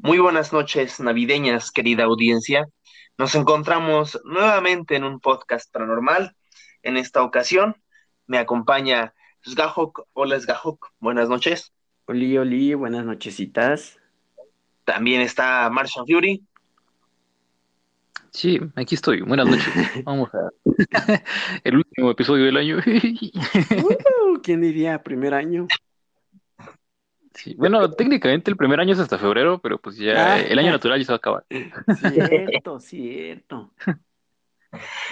Muy buenas noches navideñas, querida audiencia. Nos encontramos nuevamente en un podcast paranormal. En esta ocasión me acompaña Sgahok. Hola Sgahok, buenas noches. Oli, Oli, buenas nochecitas. También está Martian Fury. Sí, aquí estoy. Buenas noches. Vamos a el último episodio del año. Uh, ¿Quién diría primer año? Sí, bueno, técnicamente el primer año es hasta febrero, pero pues ya Ah. el año natural ya se va a acabar. Cierto, cierto.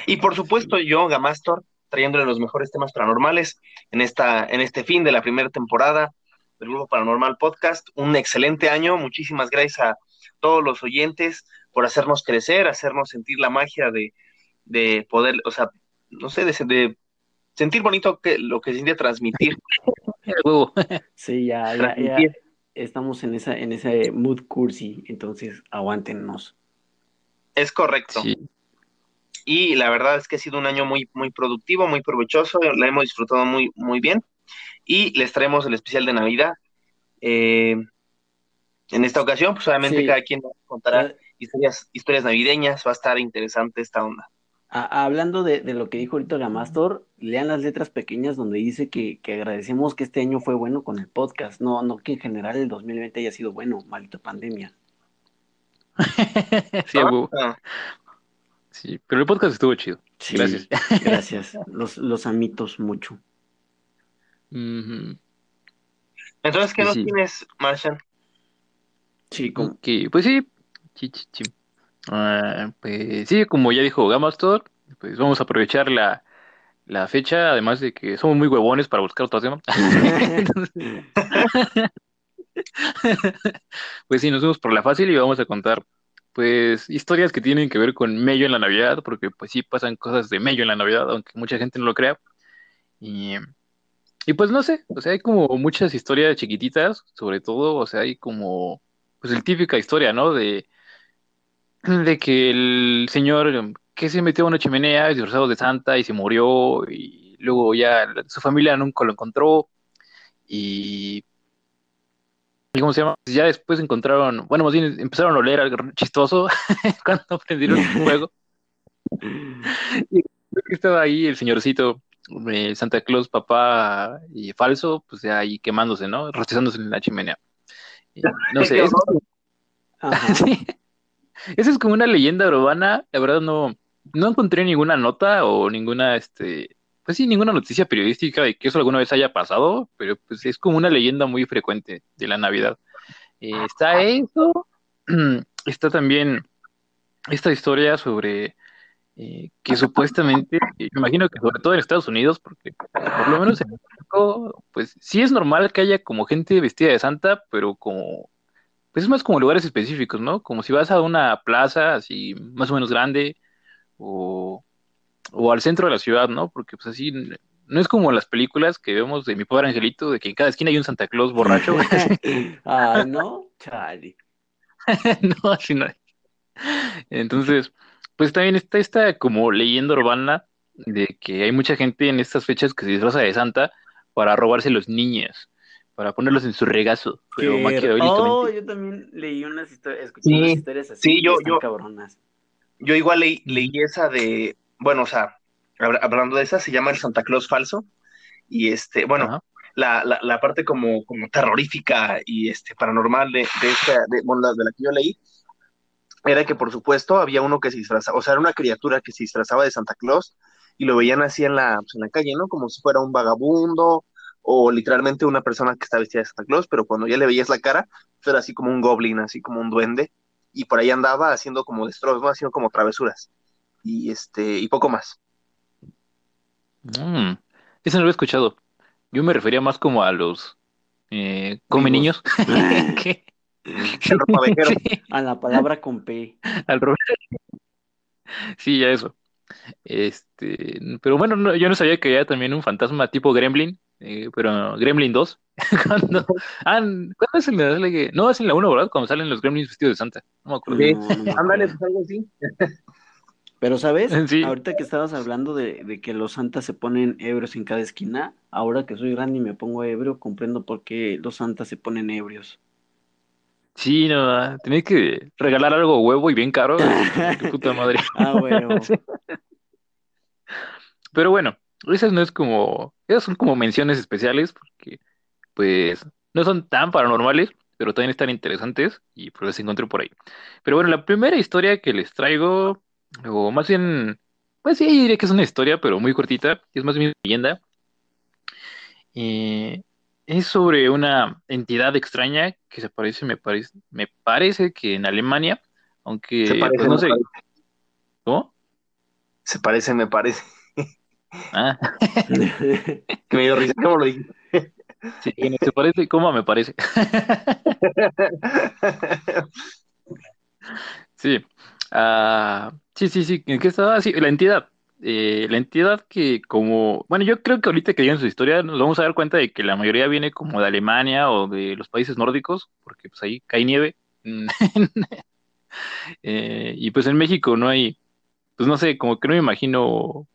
Y por supuesto yo, Gamastor, trayéndole los mejores temas paranormales en, esta, en este fin de la primera temporada del Grupo Paranormal Podcast. Un excelente año. Muchísimas gracias a todos los oyentes por hacernos crecer, hacernos sentir la magia de, de poder, o sea, no sé, de, de sentir bonito que, lo que se siente transmitir. Sí, ya, ya, estamos en esa, en ese mood cursi, entonces aguántenos. Es correcto. Sí. Y la verdad es que ha sido un año muy, muy productivo, muy provechoso, la hemos disfrutado muy, muy bien. Y les traemos el especial de Navidad. Eh, en esta ocasión, pues obviamente Sí. cada quien nos contará historias, historias navideñas, va a estar interesante esta onda. A- hablando de, de lo que dijo ahorita Gamastor, lean las letras pequeñas donde dice que, que agradecemos que este año fue bueno con el podcast, no, no que en general el 2020 haya sido bueno, maldita pandemia. Sí. Ah, Sí, pero el podcast estuvo chido. Sí, Gracias. Gracias, los, los amitos mucho. Entonces, ¿qué Sí, nos sí. tienes, Martian? Sí, como, Ok, pues sí. Ah, pues sí, como ya dijo Gamastor, pues vamos a aprovechar la, la fecha, además de que somos muy huevones para buscar otros temas. Pues sí, nos fuimos por la fácil y vamos a contar, pues, historias que tienen que ver con Mello en la Navidad, porque pues sí pasan cosas de Mello en la Navidad, aunque mucha gente no lo crea. Y, y pues no sé, o sea, hay como muchas historias chiquititas, sobre todo, o sea, hay como, pues, el típica historia, ¿no? De, de que el señor que se metió a una chimenea disfrazado de Santa y se murió, y luego ya su familia nunca lo encontró, y ¿Y ¿Cómo se llama? Ya después encontraron, bueno, más bien empezaron a oler algo chistoso cuando prendieron el fuego. Y estaba ahí el señorcito, eh, Santa Claus, papá y falso, pues ya ahí quemándose, ¿no? Rostizándose en la chimenea. Y no sé, ajá. sí. Eso es como una leyenda urbana. La verdad no, no encontré ninguna nota o ninguna, este, pues sí, ninguna noticia periodística de que eso alguna vez haya pasado, pero pues es como una leyenda muy frecuente de la Navidad. Eh, está eso, está también esta historia sobre eh, que supuestamente, eh, me imagino que sobre todo en Estados Unidos, porque por lo menos en México, pues sí es normal que haya como gente vestida de Santa, pero como, pues es más como lugares específicos, ¿no? Como si vas a una plaza así más o menos grande o, o al centro de la ciudad, ¿no? Porque pues así no es como las películas que vemos de mi pobre angelito, de que en cada esquina hay un Santa Claus borracho. Ay, no, chale. No, así no hay. Entonces, pues también está esta como leyenda urbana de que hay mucha gente en estas fechas que se disfraza de Santa para robarse los niños, para ponerlos en su regazo, pero. Oh, yo también leí unas historias, escuché Sí, unas historias así. sí, yo- yo- cabronas. Yo igual leí, leí esa de, bueno, o sea, hab- hablando de esa, se llama el Santa Claus falso. Y este, bueno, la, la, la parte como, como terrorífica y este paranormal de, de esta, de, bueno, la- de la que yo leí, era que por supuesto había uno que se disfrazaba, o sea, era una criatura que se disfrazaba de Santa Claus y lo veían así en la, pues, en la calle, ¿no? Como si fuera un vagabundo o literalmente una persona que está vestida de Santa Claus, pero cuando ya le veías la cara, pues, era así como un goblin, así como un duende, y por ahí andaba haciendo como destrozos, ¿no? haciendo como travesuras, y este, y poco más. Mm, Eso no lo he escuchado. Yo me refería más como a los eh, come niños. ¿Qué? El. Sí, A la palabra con P. al. Sí, ya eso. Este, pero bueno, no- yo no sabía que había también un fantasma tipo Gremlin, eh, pero Gremlin 2. Cuando, ah, ¿cuándo es en la, no, es en la 1, ¿verdad? Cuando salen los Gremlins vestidos de Santa. No me acuerdo. Sí. No, Ándale, pues algo así. Pero, ¿sabes? Sí. Ahorita que estabas hablando de, de que los santas se ponen ebrios en cada esquina, ahora que soy grande y me pongo ebrio, comprendo por qué los santas se ponen ebrios. Sí, no, tenía que regalar algo huevo y bien caro. Puta madre. Ah, bueno. Pero bueno, esas no es como, esas son como menciones especiales porque, pues, no son tan paranormales, pero también están interesantes y pues las encontré por ahí. Pero bueno, la primera historia que les traigo, o más bien, pues sí, diría que es una historia, pero muy cortita, es más bien una leyenda. Eh, es sobre una entidad extraña que se parece, me parece, me parece que en Alemania, aunque Se parece, pues, no sé. parece. ¿Cómo? Se parece, me parece. Ah, Que me dio risa. ¿Cómo lo dije? sí, se parece, ¿cómo me parece? Sí, ah, sí, sí, sí, ¿en qué estaba? Sí, la entidad. Eh, la entidad que como, bueno, yo creo que ahorita que en su historia nos vamos a dar cuenta de que la mayoría viene como de Alemania o de los países nórdicos, porque pues ahí cae nieve. Eh, y pues en México no hay, pues no sé, como que no me imagino,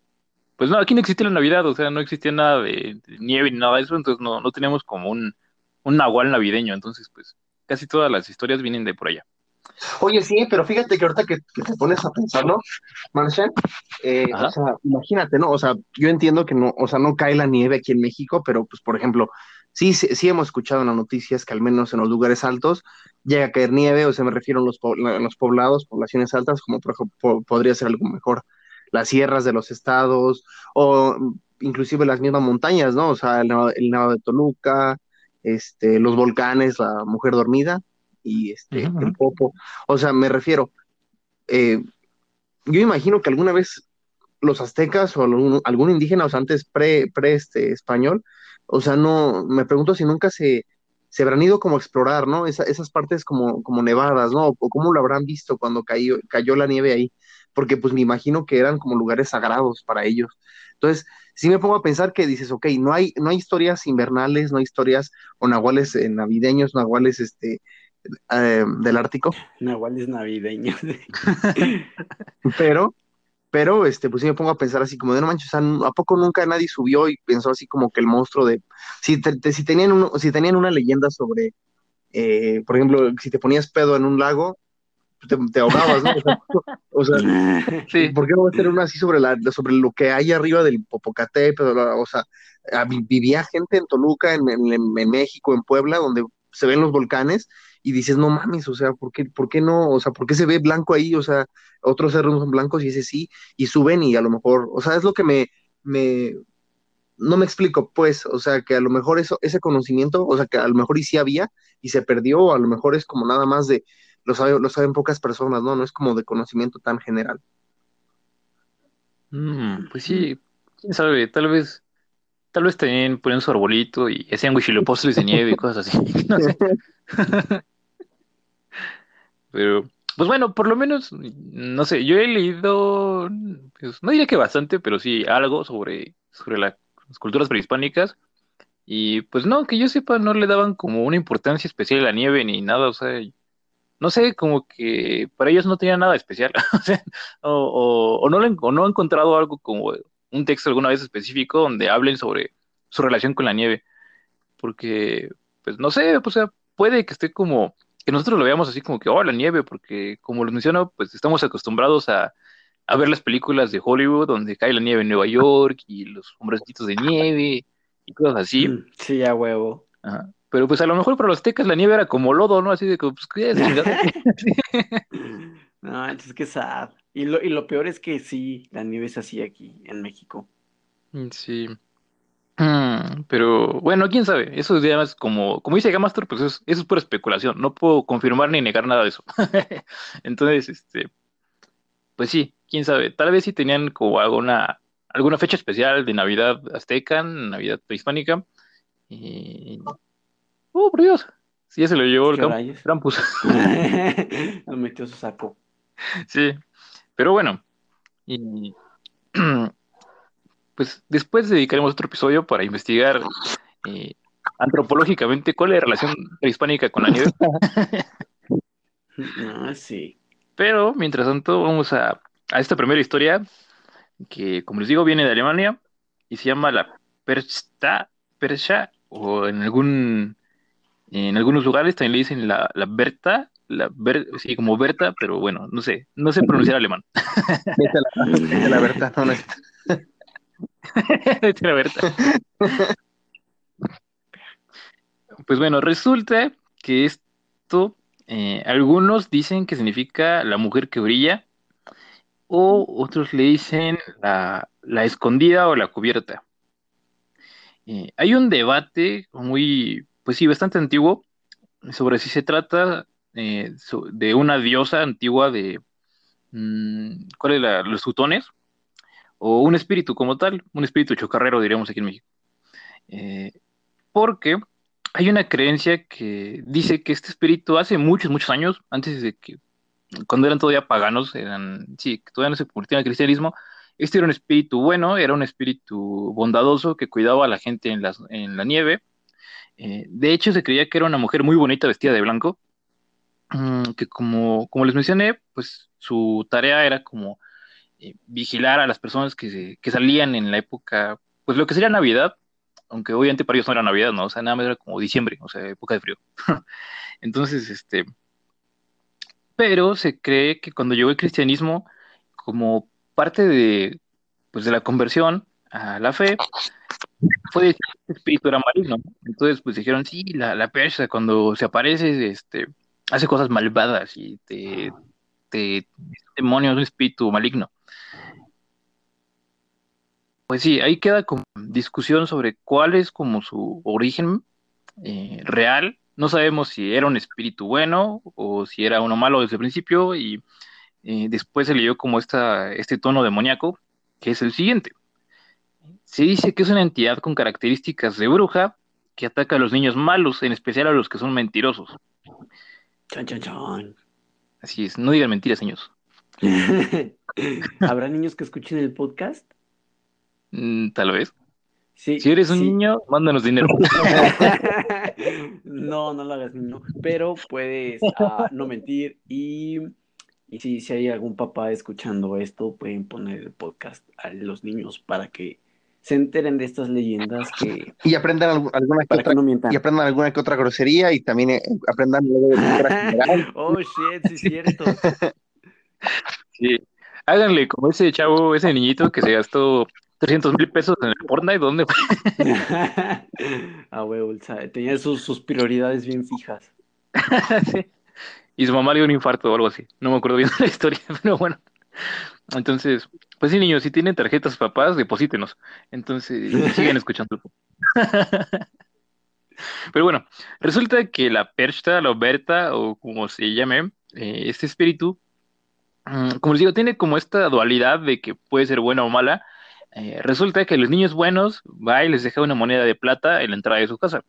pues no, aquí no existía la Navidad, o sea, no existía nada de, de nieve ni nada de eso, entonces no, no teníamos como un, un nahual navideño, entonces pues casi todas las historias vienen de por allá. Oye, sí, pero fíjate que ahorita que, que te pones a pensarlo, Marcial, eh, o sea, imagínate, ¿no? O sea, yo entiendo que no, o sea, no cae la nieve aquí en México, pero pues, por ejemplo, sí, sí, sí hemos escuchado en las noticias que al menos en los lugares altos llega a caer nieve, o sea, me refiero a los, po- los poblados, poblaciones altas, como por ejemplo, po- podría ser algo mejor, las sierras de los estados, o inclusive las mismas montañas, ¿no? O sea, el, el Nevado de Toluca, este, los volcanes, la Mujer Dormida y este, el. Popo. O sea, me refiero, eh, yo imagino que alguna vez los aztecas o algún, algún indígena, o sea, antes pre, pre este, español, o sea, no, me pregunto si nunca se, se habrán ido como a explorar, ¿no? Esa- esas partes como, como nevadas, ¿no? O cómo lo habrán visto cuando cayó, cayó la nieve ahí, porque pues me imagino que eran como lugares sagrados para ellos. Entonces, sí me pongo a pensar que dices, ok, no hay, no hay historias invernales, no hay historias o nahuales eh, navideños, nahuales este, eh, del Ártico, Nahuales navideños. pero Pero, este, pues sí me pongo a pensar así como de no manches, o sea, ¿a poco nunca nadie subió y pensó así como que el monstruo de, si, te- te- si tenían un- si tenían una leyenda sobre, eh, por ejemplo, si te ponías pedo en un lago, te, te ahogabas, ¿no? O sea, o sea, Sí, ¿por qué no va a ser una así sobre la, sobre lo que hay arriba del Popocatépetl? O sea, vi- vivía gente en Toluca, en, en, en México, en Puebla, donde se ven los volcanes y dices, no mames, o sea, ¿por qué, por qué no? O sea, ¿por qué se ve blanco ahí? O sea, otros cerros son blancos y ese sí, y suben y a lo mejor, o sea, es lo que me, me, no me explico, pues, o sea, que a lo mejor eso, ese conocimiento, o sea, que a lo mejor y sí había y se perdió, o a lo mejor es como nada más de, lo, sabe- lo saben pocas personas, ¿no? No es como de conocimiento tan general. Mm, pues sí, quién sabe, tal vez, tal vez también ponían su arbolito y hacían huichilopostres de nieve y cosas así, no sé. Pero, pues bueno, por lo menos, no sé, yo he leído, pues, no diría que bastante, pero sí algo sobre, sobre la- las culturas prehispánicas. Y pues no, que yo sepa, no le daban como una importancia especial a la nieve ni nada, o sea, no sé, como que para ellos no tenía nada especial, o sea, o, o- o no, le, o no he encontrado algo como un texto alguna vez específico donde hablen sobre su relación con la nieve, porque, pues no sé, o sea, puede que esté como, que nosotros lo veamos así como que, oh, la nieve, porque como les menciono, pues estamos acostumbrados a, a ver las películas de Hollywood donde cae la nieve en Nueva York y los hombrecitos de nieve y cosas así. Sí, a huevo. Ajá. Pero pues a lo mejor para los aztecas la nieve era como lodo, ¿no? Así de que, pues, ¿qué es? No, entonces qué sad. Y lo, y lo peor es que sí, la nieve es así aquí, en México. Sí. Mm, pero bueno, quién sabe. Eso ya más como, como dice Gamastor, pues es- eso es pura especulación. No puedo confirmar ni negar nada de eso. Entonces, este, pues sí, quién sabe. Tal vez si tenían como alguna, alguna fecha especial de Navidad azteca, Navidad prehispánica. Y... Oh, por Dios. Sí, ya se lo llevó el. Krampus. Lo metió su saco. Sí, pero bueno, y pues después dedicaremos otro episodio para investigar eh, antropológicamente cuál es la relación prehispánica con la nieve. No, sí. Pero mientras tanto, vamos a, a esta primera historia que, como les digo, viene de Alemania y se llama la Persta, Persha, o en algún En algunos lugares también le dicen la, la Berta, la sí, como Berta, pero bueno, no sé, no sé pronunciar alemán. Vete la, Berta, no, no la Berta. Pues bueno, resulta que esto, eh, algunos dicen que significa la mujer que brilla, o otros le dicen la, escondida o la cubierta. Eh, hay un debate muy, pues sí, bastante antiguo sobre si se trata eh, de una diosa antigua de, mm, ¿cuál es la, los tutones? O un espíritu como tal, un espíritu chocarrero, diríamos aquí en México. Eh, porque hay una creencia que dice que este espíritu hace muchos, muchos años, antes de que cuando eran todavía paganos, eran, sí, todavía no se convirtieron al cristianismo, este era un espíritu bueno, era un espíritu bondadoso que cuidaba a la gente en, en la nieve. Eh, de hecho, se creía que era una mujer muy bonita vestida de blanco, mm, que como, como les mencioné, pues su tarea era como eh, vigilar a las personas que, que salían en la época, pues lo que sería Navidad, aunque obviamente para ellos no era Navidad, ¿no? O sea, nada más era como diciembre, o sea, época de frío. Entonces, este, pero se cree que cuando llegó el cristianismo, como parte de, pues, de la conversión a la fe, fue el espíritu era maligno. Entonces, pues dijeron, sí, la, la persa cuando se aparece, este, hace cosas malvadas y te, te demonio, es un espíritu maligno. Pues sí, ahí queda como discusión sobre cuál es como su origen eh, real no sabemos si era un espíritu bueno o si era uno malo desde el principio y eh, después se le dio como esta, este tono demoníaco, que es el siguiente. Se dice que es una entidad con características de bruja que ataca a los niños malos, en especial a los que son mentirosos. Chan, chan, chan. Así es, no digan mentiras, niños. ¿Habrá niños que escuchen el podcast? Mm, tal vez si eres un niño, mándanos dinero. no, no lo hagas niño, pero puedes ah, no mentir y, si, si hay algún papá escuchando esto, pueden poner el podcast a los niños para que se enteren de estas leyendas que y aprendan alguna que otra, y aprendan alguna que otra grosería y también eh, aprendan luego de oh shit sí es cierto sí háganle como ese chavo ese niñito que se gastó 300 mil pesos en el Fortnite, ¿dónde fue? ah, huevo, tenía sus, sus, prioridades bien fijas. sí. Y su mamá le dio un infarto o algo así. No me acuerdo bien de la historia, pero bueno. Entonces, pues sí, niños, si tienen tarjetas papás, deposítenos. Entonces, siguen escuchando. pero bueno, resulta que la percha, la oberta, o como se llame, eh, este espíritu, mm, como les digo, tiene como esta dualidad de que puede ser buena o mala, eh, resulta que los niños buenos va y les deja una moneda de plata en la entrada de su casa.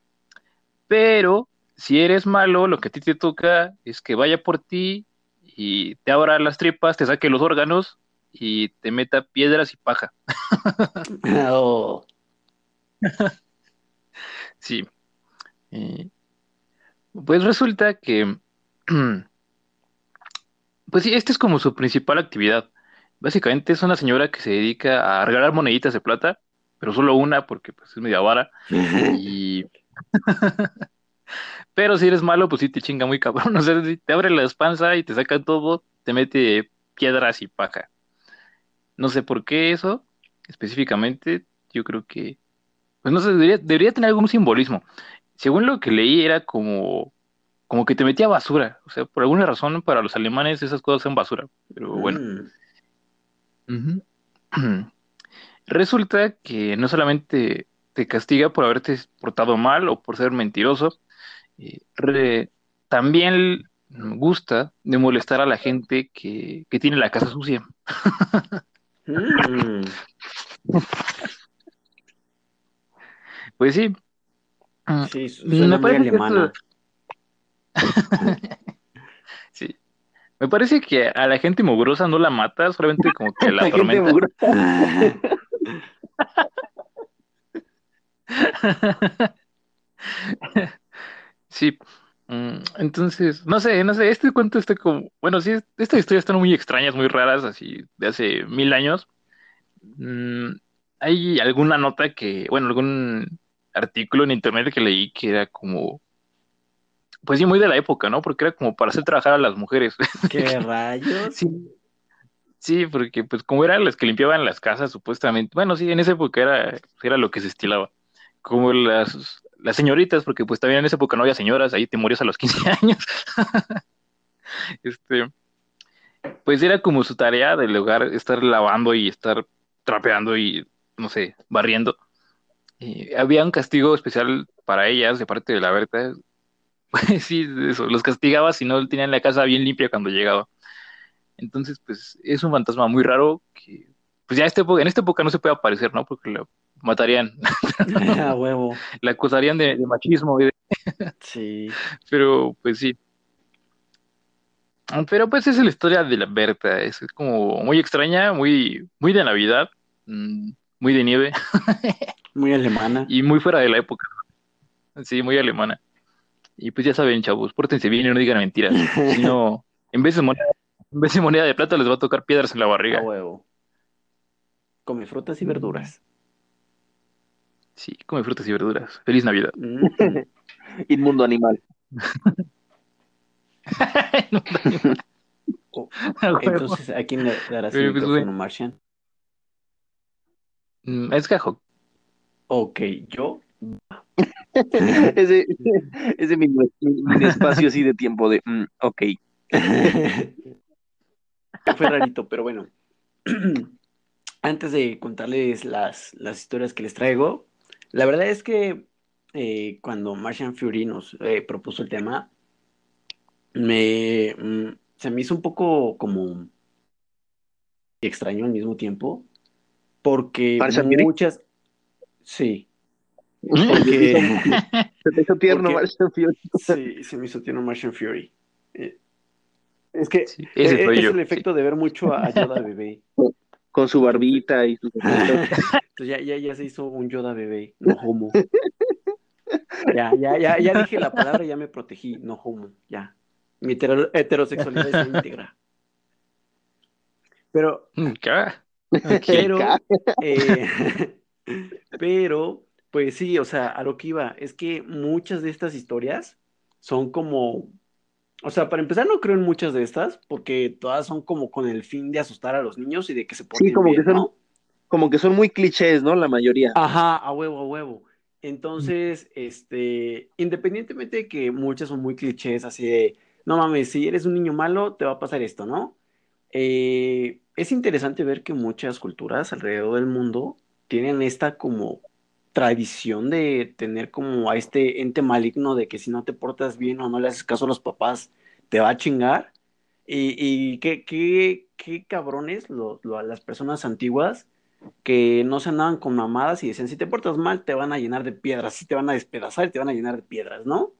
Pero si eres malo, lo que a ti te toca es que vaya por ti y te abra las tripas, te saque los órganos y te meta piedras y paja. Oh. sí. Eh, pues resulta que, pues sí, esta es como su principal actividad. Básicamente es una señora que se dedica a regalar moneditas de plata, pero solo una porque pues, es media vara. y... pero si eres malo, pues sí te chinga muy cabrón. O sea, si te abre la espanza y te saca todo, te mete piedras y paja. No sé por qué eso específicamente. Yo creo que, pues no sé, debería, debería tener algún simbolismo. Según lo que leí, era como, como que te metía basura. O sea, por alguna razón para los alemanes esas cosas son basura. Pero bueno. Mm. Resulta que no solamente te castiga por haberte portado mal o por ser mentiroso, eh, también gusta de molestar a la gente que, tiene la casa sucia. Mm. Pues sí. Sí, suena muy alemana. Me parece que a la gente mugrosa no la mata, solamente como que la, la tormenta. sí. Mm, entonces, no sé, no sé, este cuento está como, bueno, sí, estas historias están muy extrañas, muy raras, así, de hace mil años. Mm, hay alguna nota que, bueno, algún artículo en internet que leí que era como pues sí, muy de la época, ¿no? Porque era como para hacer trabajar a las mujeres. ¿Qué rayos? Sí. Sí, porque pues como eran las que limpiaban las casas, supuestamente. Bueno, sí, en esa época era, era lo que se estilaba. Como las, las señoritas, porque pues también en esa época no había señoras, ahí te morías a los 15 años. este, pues era como su tarea del hogar estar lavando y estar trapeando y, no sé, barriendo. Había un castigo especial para ellas de parte de la Berta. Pues sí, los castigaba si no tenían la casa bien limpia cuando llegaba. Entonces, pues es un fantasma muy raro que, pues ya este, en esta época no se puede aparecer, ¿no? Porque lo matarían. A huevo. La acusarían de, de machismo. y de- Sí. Pero, pues sí. Ah, Pero pues es la historia de la Berta. Es como muy extraña, muy, muy de Navidad, mm, muy de nieve Muy alemana. y muy fuera de la época. Sí, muy alemana. Y pues ya saben, chavos, pórtense bien y no digan mentiras. Si no, en vez de moneda, en vez de moneda de plata les va a tocar piedras en la A barriga. huevo. Come frutas y verduras. Sí, come frutas y verduras. Feliz Navidad. Mm. Inmundo animal. Oh. Entonces, ¿a quién le darás el pues, micrófono. Martian? Mm, Es gajo. Ok, yo. ese, ese mini, mini espacio así de tiempo de, mm, ok. Fue rarito, pero bueno. Antes de contarles las, las historias que les traigo, la verdad es que eh, cuando Martian Fury nos eh, propuso el tema, me, mm, se me hizo un poco como extraño al mismo tiempo, porque ¿Martian Fury? muchas... Sí, porque... Se te hizo tierno, Porque- Martian Fury. Sí, se me hizo tierno Martian Fury. Eh, es que Sí, ese eh, soy es yo. el efecto de ver mucho a Yoda bebé. Con su barbita y sus Entonces ya, ya, ya se hizo un Yoda bebé, no homo. Ya, ya, ya, ya dije la palabra, ya me protegí, no homo, ya. Mi hetero- heterosexualidad se integra. Pero, Mm, ¿qué? pero, eh, pero, pues sí, o sea, a lo que iba, es que muchas de estas historias son como, o sea, para empezar no creo en muchas de estas, porque todas son como con el fin de asustar a los niños y de que se porten como que son- ¿no? Como que son muy clichés, ¿no? La mayoría. Ajá, a huevo, a huevo. Entonces, este, independientemente de que muchas son muy clichés, así de, no mames, si eres un niño malo, te va a pasar esto, ¿no? Eh, es interesante ver que muchas culturas alrededor del mundo tienen esta como tradición de tener como a este ente maligno de que si no te portas bien o no le haces caso a los papás, te va a chingar. Y, y qué, qué, qué cabrones lo- lo- las personas antiguas que no se andaban con mamadas y decían, si te portas mal, te van a llenar de piedras, si te van a despedazar y te van a llenar de piedras, ¿no?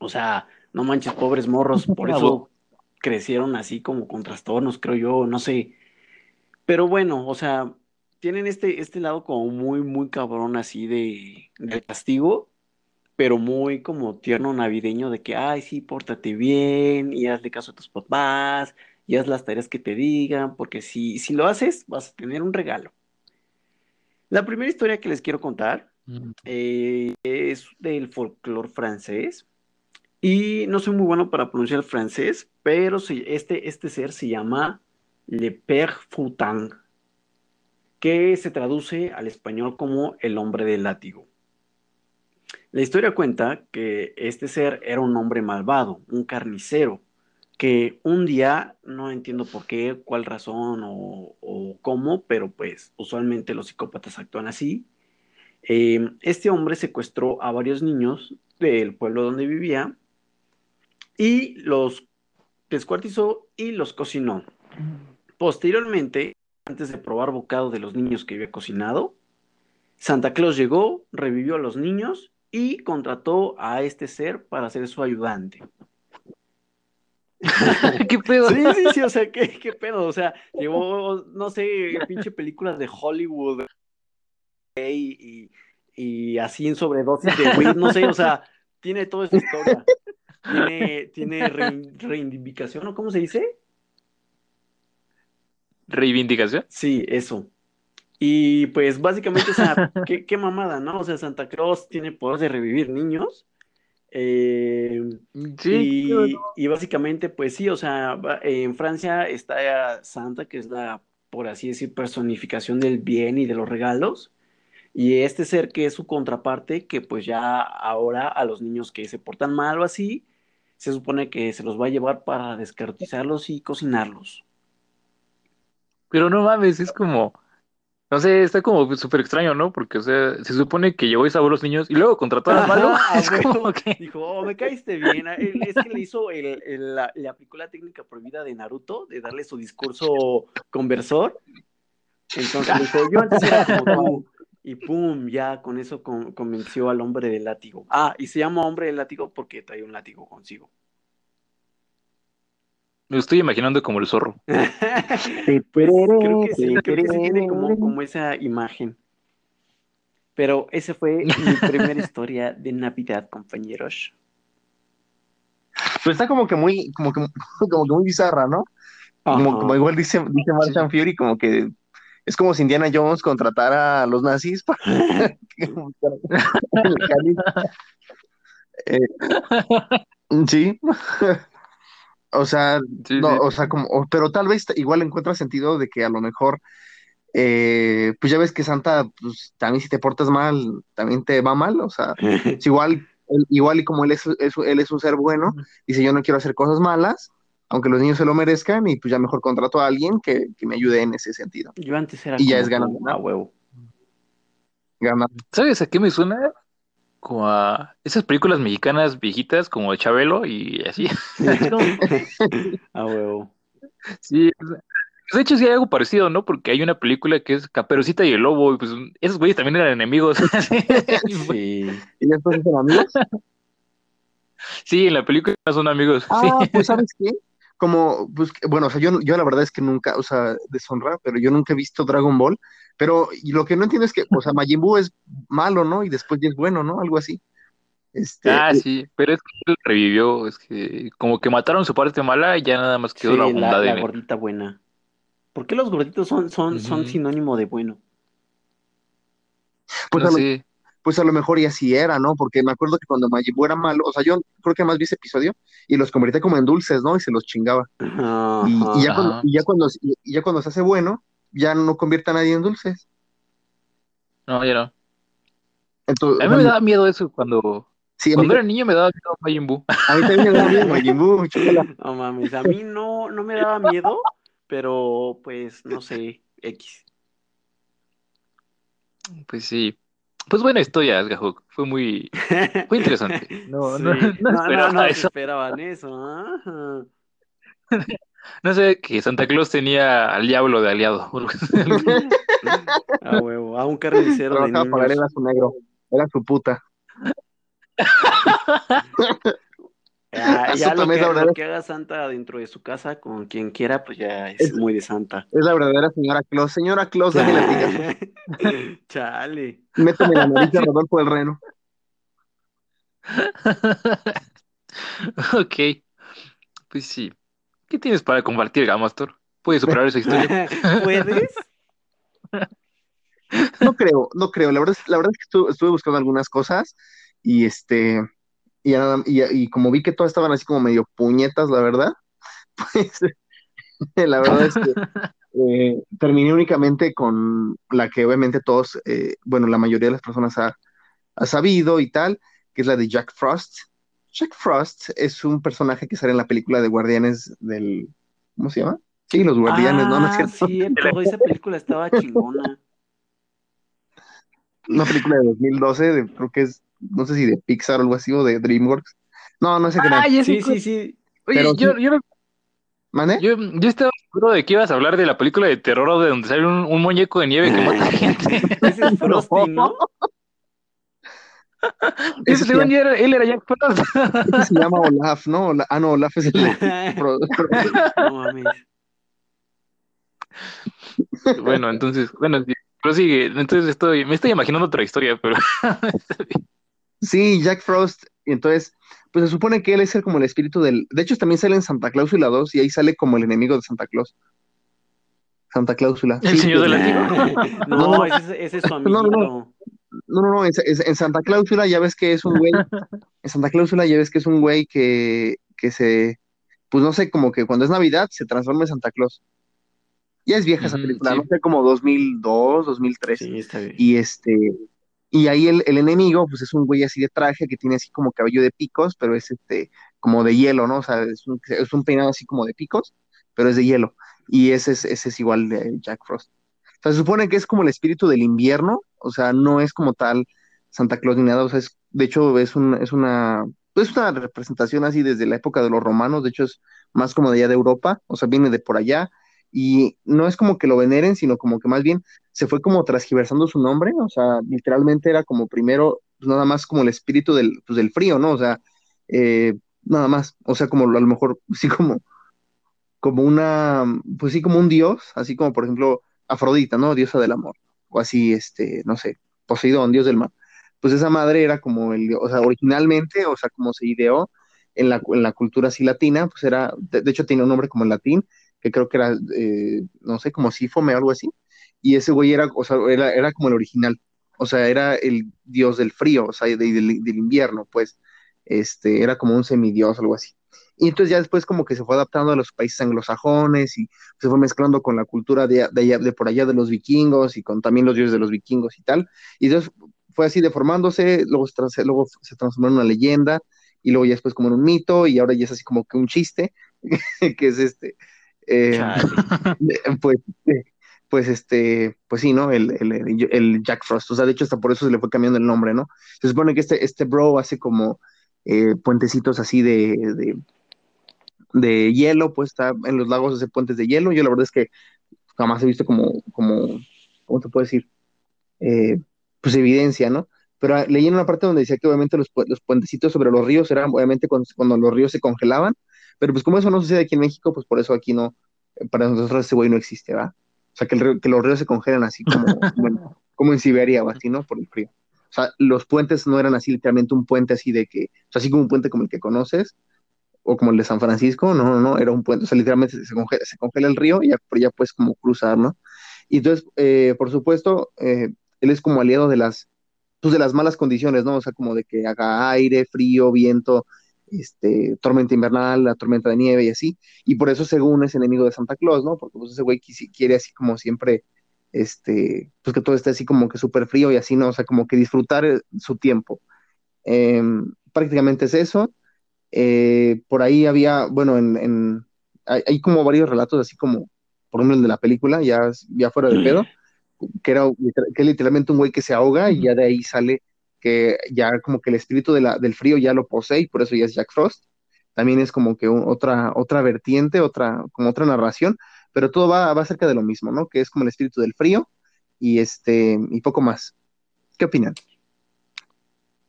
O sea, no manches, pobres morros, por eso crecieron así como con trastornos, creo yo, no sé. Pero bueno, o sea, tienen este, este lado como muy, muy cabrón así de, de castigo, pero muy como tierno navideño de que, ay, sí, pórtate bien y hazle caso a tus papás y haz las tareas que te digan, porque si, si lo haces, vas a tener un regalo. La primera historia que les quiero contar Mm, eh, es del folclore francés. Y no soy muy bueno para pronunciar el francés, pero este, este ser se llama Le Père Foutan, que se traduce al español como el hombre del látigo. La historia cuenta que este ser era un hombre malvado, un carnicero, que un día, no entiendo por qué, cuál razón o, o cómo, pero pues usualmente los psicópatas actúan así, eh, este hombre secuestró a varios niños del pueblo donde vivía y los descuartizó y los cocinó. Posteriormente, antes de probar bocado de los niños que había cocinado, Santa Claus llegó, revivió a los niños y contrató a este ser para ser su ayudante. ¿Qué pedo? Sí, sí, sí, o sea, ¿qué, qué pedo? O sea, llevó, no sé, pinche películas de Hollywood y, y, y así en sobredosis de weed, no sé, o sea, tiene toda esa historia. Tiene, tiene rein- reivindicación, ¿o cómo se dice? ¿Reivindicación? Sí, eso. Y pues básicamente, o sea, qué, qué mamada, ¿no? O sea, Santa Claus tiene poder de revivir niños. Eh, Sí, y, y básicamente, pues sí, o sea, en Francia está Santa, que es la, por así decir, personificación del bien y de los regalos. Y este ser que es su contraparte, que pues ya ahora a los niños que se portan mal o así, se supone que se los va a llevar para descartizarlos y cocinarlos. Pero no mames, es como, no sé, está como súper extraño, ¿no? Porque, o sea, se supone que llevó y salvó a los niños y luego contrató al malo. A Es como que, Dijo, oh, me caíste bien. Ah, él- Es que le hizo, el, el- la- le aplicó la técnica prohibida de Naruto, de darle su discurso conversor. Entonces le dijo, yo antes era como tú. Y pum, ya con eso con- convenció al hombre del látigo. Ah, y se llama hombre del látigo porque trae un látigo consigo. Me lo estoy imaginando como el zorro. Pues creo que sí, creo que sí tiene como, como esa imagen. Pero esa fue mi primera historia de Navidad, compañeros. Pero está como que muy, como que, como que muy bizarra, ¿no? Como, igual dice, dice Martian Fury, como que es como si Indiana Jones contratara a los nazis para. Eh, sí. O sea, Sí, no, sí. o sea, como, o- pero tal vez igual encuentra sentido de que a lo mejor, eh, pues ya ves que Santa, pues también si te portas mal, también te va mal, o sea, es igual, él- igual y como él es, es- él es un ser bueno, dice yo no quiero hacer cosas malas, aunque los niños se lo merezcan, y pues ya mejor contrato a alguien que, que me ayude en ese sentido. Yo antes era Y ya es ¿no? a huevo. Gana. ¿Sabes a qué me suena? Como a esas películas mexicanas viejitas como de Chabelo y así. A huevo. Sí, sea, de hecho sí hay algo parecido, ¿no? Porque hay una película que es Caperucita y el Lobo, y pues esos güeyes también eran enemigos. Sí. Y después son amigos. Sí, en la película son amigos. Ah, Sí. pues ¿sabes qué? Como, pues, bueno, o sea, yo, yo la verdad es que nunca, o sea, deshonra, pero yo nunca he visto Dragon Ball, pero y lo que no entiendo es que, o sea, Majin Buu es malo, ¿no? Y después ya es bueno, ¿no? Algo así. Este, Ah, sí, pero es que él revivió, es que como que mataron su parte mala y ya nada más quedó Sí, la la, bondad la en él. gordita buena. ¿Por qué los gorditos son, son, son sinónimo de bueno? pues, No a lo, pues a lo mejor y así era, ¿no? Porque me acuerdo que cuando Majin Buu era malo, o sea, yo creo que más vi ese episodio y los convertía como en dulces, ¿no? Y se los chingaba. Y, y ya cuando, y ya cuando, y ya cuando se hace bueno, ya no convierte a nadie en dulces. No, ya no. Entonces, A mí me daba miedo eso cuando, sí, a mí, cuando era niño me daba miedo Majin Buu. a mí también me da miedo Majin Buu. No mames, a mí no, no me daba miedo, pero pues no sé, X. Pues sí. Pues buena historia, Gahok. Fue muy, fue interesante. No, Sí. no, no no, eso. esperaban eso. No sé que Santa Claus tenía al diablo de aliado. A huevo, a un carnicero de Trabajaba para él, niños. era su negro, era su puta. Ya, Eso ya lo que, lo que haga Santa dentro de su casa con quien quiera, pues ya es Es- muy de Santa. Es la verdadera señora Claus. Señora Claus, déjeme platicar. Chale. Méteme la nariz a Rodolfo del Reno. Ok. Pues sí. ¿Qué tienes para compartir, Gamastor? ¿Puedes superar esa historia? ¿Puedes? No creo, no creo. La verdad, es- la verdad es que estuve, estuve buscando algunas cosas y este, y, y- y como vi que todas estaban así como medio puñetas, la verdad, pues la verdad es que eh, terminé únicamente con la que obviamente todos, eh, bueno, la mayoría de las personas ha, ha sabido y tal, que es la de Jack Frost. Jack Frost es un personaje que sale en la película de Guardianes del, ¿cómo se llama? Sí, los Guardianes, ¿no? ¿No es Ah, cierto? cierto, esa película estaba chingona. Una película de 2012, de- creo que es, no sé si de Pixar o algo así, o de DreamWorks. No, no sé qué Ah, Sí, sí, sí. Oye, Pero yo, sí. yo, ¿Mande? yo, yo estaba seguro de que ibas a hablar de la película de terror de donde sale un, un muñeco de nieve que mata gente. Ese es Frosty, ¿no? Ese Ese según yo era, él era Jack Frost. Ese se llama Olaf, ¿no? Ola- ah, no, Olaf es el No mames. Bueno, entonces, bueno, sí, prosigue. Entonces estoy, me estoy imaginando otra historia, pero Sí, Jack Frost. Y entonces, pues se supone que él es el, como el espíritu del... De hecho, también sale en Santa Cláusula 2 y ahí sale como el enemigo de Santa Claus. Santa Cláusula. ¿El Sí, señor del látigo? No, ese, es- ese es su No, no, amiguito. No, no, no, en, en Santa Cláusula ya ves que es un güey, en Santa Cláusula ya ves que es un güey que, que se, pues no sé, como que cuando es Navidad se transforma en Santa Claus. Ya es vieja esa película, sí. no sé, como 2002, 2003. Sí, está bien. Y este, y ahí el, el enemigo, pues es un güey así de traje que tiene así como cabello de picos, pero es este, como de hielo, ¿no? O sea, es un, es un peinado así como de picos, pero es de hielo. Y ese es, ese es igual de Jack Frost. O sea, se supone que es como el espíritu del invierno, o sea, no es como tal Santa Claus ni nada, o sea, es, de hecho es, un, es una, es una representación así desde la época de los romanos, de hecho es más como de allá de Europa, o sea, viene de por allá, y no es como que lo veneren, sino como que más bien se fue como transgiversando su nombre, o sea, literalmente era como primero, pues nada más como el espíritu del, pues, del frío, ¿no? O sea, eh, nada más, o sea, como a lo mejor, sí, como, como una, pues sí, como un dios, así como por ejemplo Afrodita, ¿no? Diosa del amor, o así, este, no sé, Poseidón, dios del mar. Pues esa madre era como el, o sea, originalmente, o sea, como se ideó en la, en la cultura así latina, pues era, de, hecho tiene un nombre como en latín, que creo que era, eh, no sé, como Sífome o algo así, y ese güey era, o sea, era, era como el original, o sea, era el dios del frío, o sea, de- del, del invierno, pues, este, era como un semidios, algo así. Y entonces ya después como que se fue adaptando a los países anglosajones y se fue mezclando con la cultura de, de, allá- de por allá de los vikingos y con también los dioses de los vikingos y tal. Y entonces fue así deformándose, luego luego se transformó en una leyenda y luego ya después como en un mito y ahora ya es así como que un chiste, que es este, eh, pues, pues este, pues sí, ¿no? El, el, el- el Jack Frost, o sea, de hecho hasta por eso se le fue cambiando el nombre, ¿no? Se supone que este, este bro hace como eh, puentecitos así de, de, de hielo, pues está en los lagos hace puentes de hielo, yo la verdad es que jamás he visto como, como, ¿cómo te puedo decir? Eh, pues evidencia, ¿no? Pero ah, leí en una parte donde decía que obviamente los, los puentecitos sobre los ríos eran obviamente cuando, cuando los ríos se congelaban, pero pues como eso no sucede aquí en México, pues por eso aquí no, para nosotros ese güey no existe, ¿va? O sea, que, el río- que los ríos se congelan así como, como en Siberia o así, ¿no? Por el frío. O sea, los puentes no eran así literalmente un puente así de que, o sea, así como un puente como el que conoces, o como el de San Francisco, no, no, no, era un puente, o sea, literalmente se congela, el río y ya, ya puedes como cruzar, ¿no? Y entonces, eh, por supuesto, eh, él es como aliado de las, pues de las malas condiciones, ¿no? O sea, como de que haga aire, frío, viento, este, tormenta invernal, la tormenta de nieve y así, y por eso según es enemigo de Santa Claus, ¿no? Porque pues ese güey quiere así como siempre, este, pues que todo esté así como que súper frío y así, ¿no? O sea, como que disfrutar eh, su tiempo. Em, prácticamente es eso. Eh, por ahí había, bueno, en, en- hay, hay como varios relatos, así como, por ejemplo, el de la película, ya, ya fuera de pedo, que era que literalmente un güey que se ahoga y ya de ahí sale que ya como que el espíritu de la, del frío ya lo posee y por eso ya es Jack Frost. También es como que un- otra, otra vertiente, otra, como otra narración, pero todo va, va acerca de lo mismo, ¿no? Que es como el espíritu del frío y este, y poco más. ¿Qué opinan?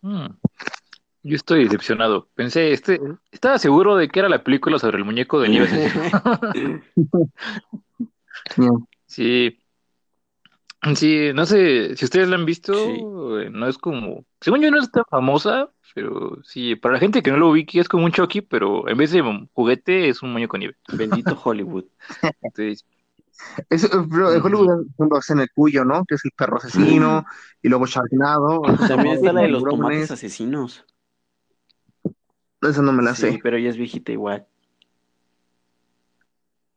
Mm, Yo estoy decepcionado. Pensé, este, estaba seguro de que era la película sobre el muñeco de nieve. Sí, sí, no sé si ustedes la han visto, Sí. eh, no es como, según yo no es tan famosa, pero sí, para la gente que no lo ubique es como un Chucky, pero en vez de un juguete es un muñeco de nieve. Bendito Hollywood. Entonces, Eso, pero en Hollywood lo hacen el cuyo, ¿no? Que es el perro asesino, y luego Sharknado. También está la de los tomates asesinos. Esa no me la Sí, sé. pero ella es viejita igual.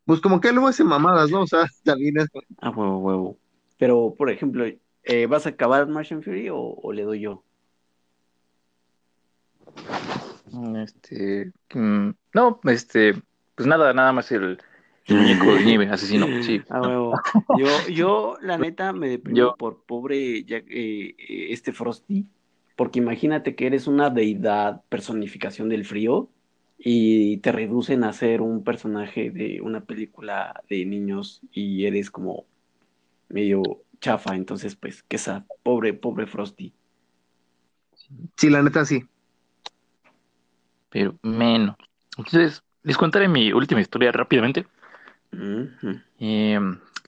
Pues como que luego hace mamadas, ¿no? O sea, también es... Ah, huevo, huevo. Pero, por ejemplo, eh, ¿vas a acabar Martian Fury o, o le doy yo? este, mm, no, este, pues nada, nada más el, el muñeco de nieve asesino, sí. Ah, no. huevo. Yo, yo, la neta, me deprimo Yo- por pobre Jack- eh, eh, este Frosty. Porque imagínate que eres una deidad, personificación del frío, y te reducen a ser un personaje de una película de niños y eres como medio chafa. Entonces, pues, qué sad. Pobre, pobre Frosty. Sí, la neta sí. pero menos. Entonces, les contaré mi última historia rápidamente. Eh,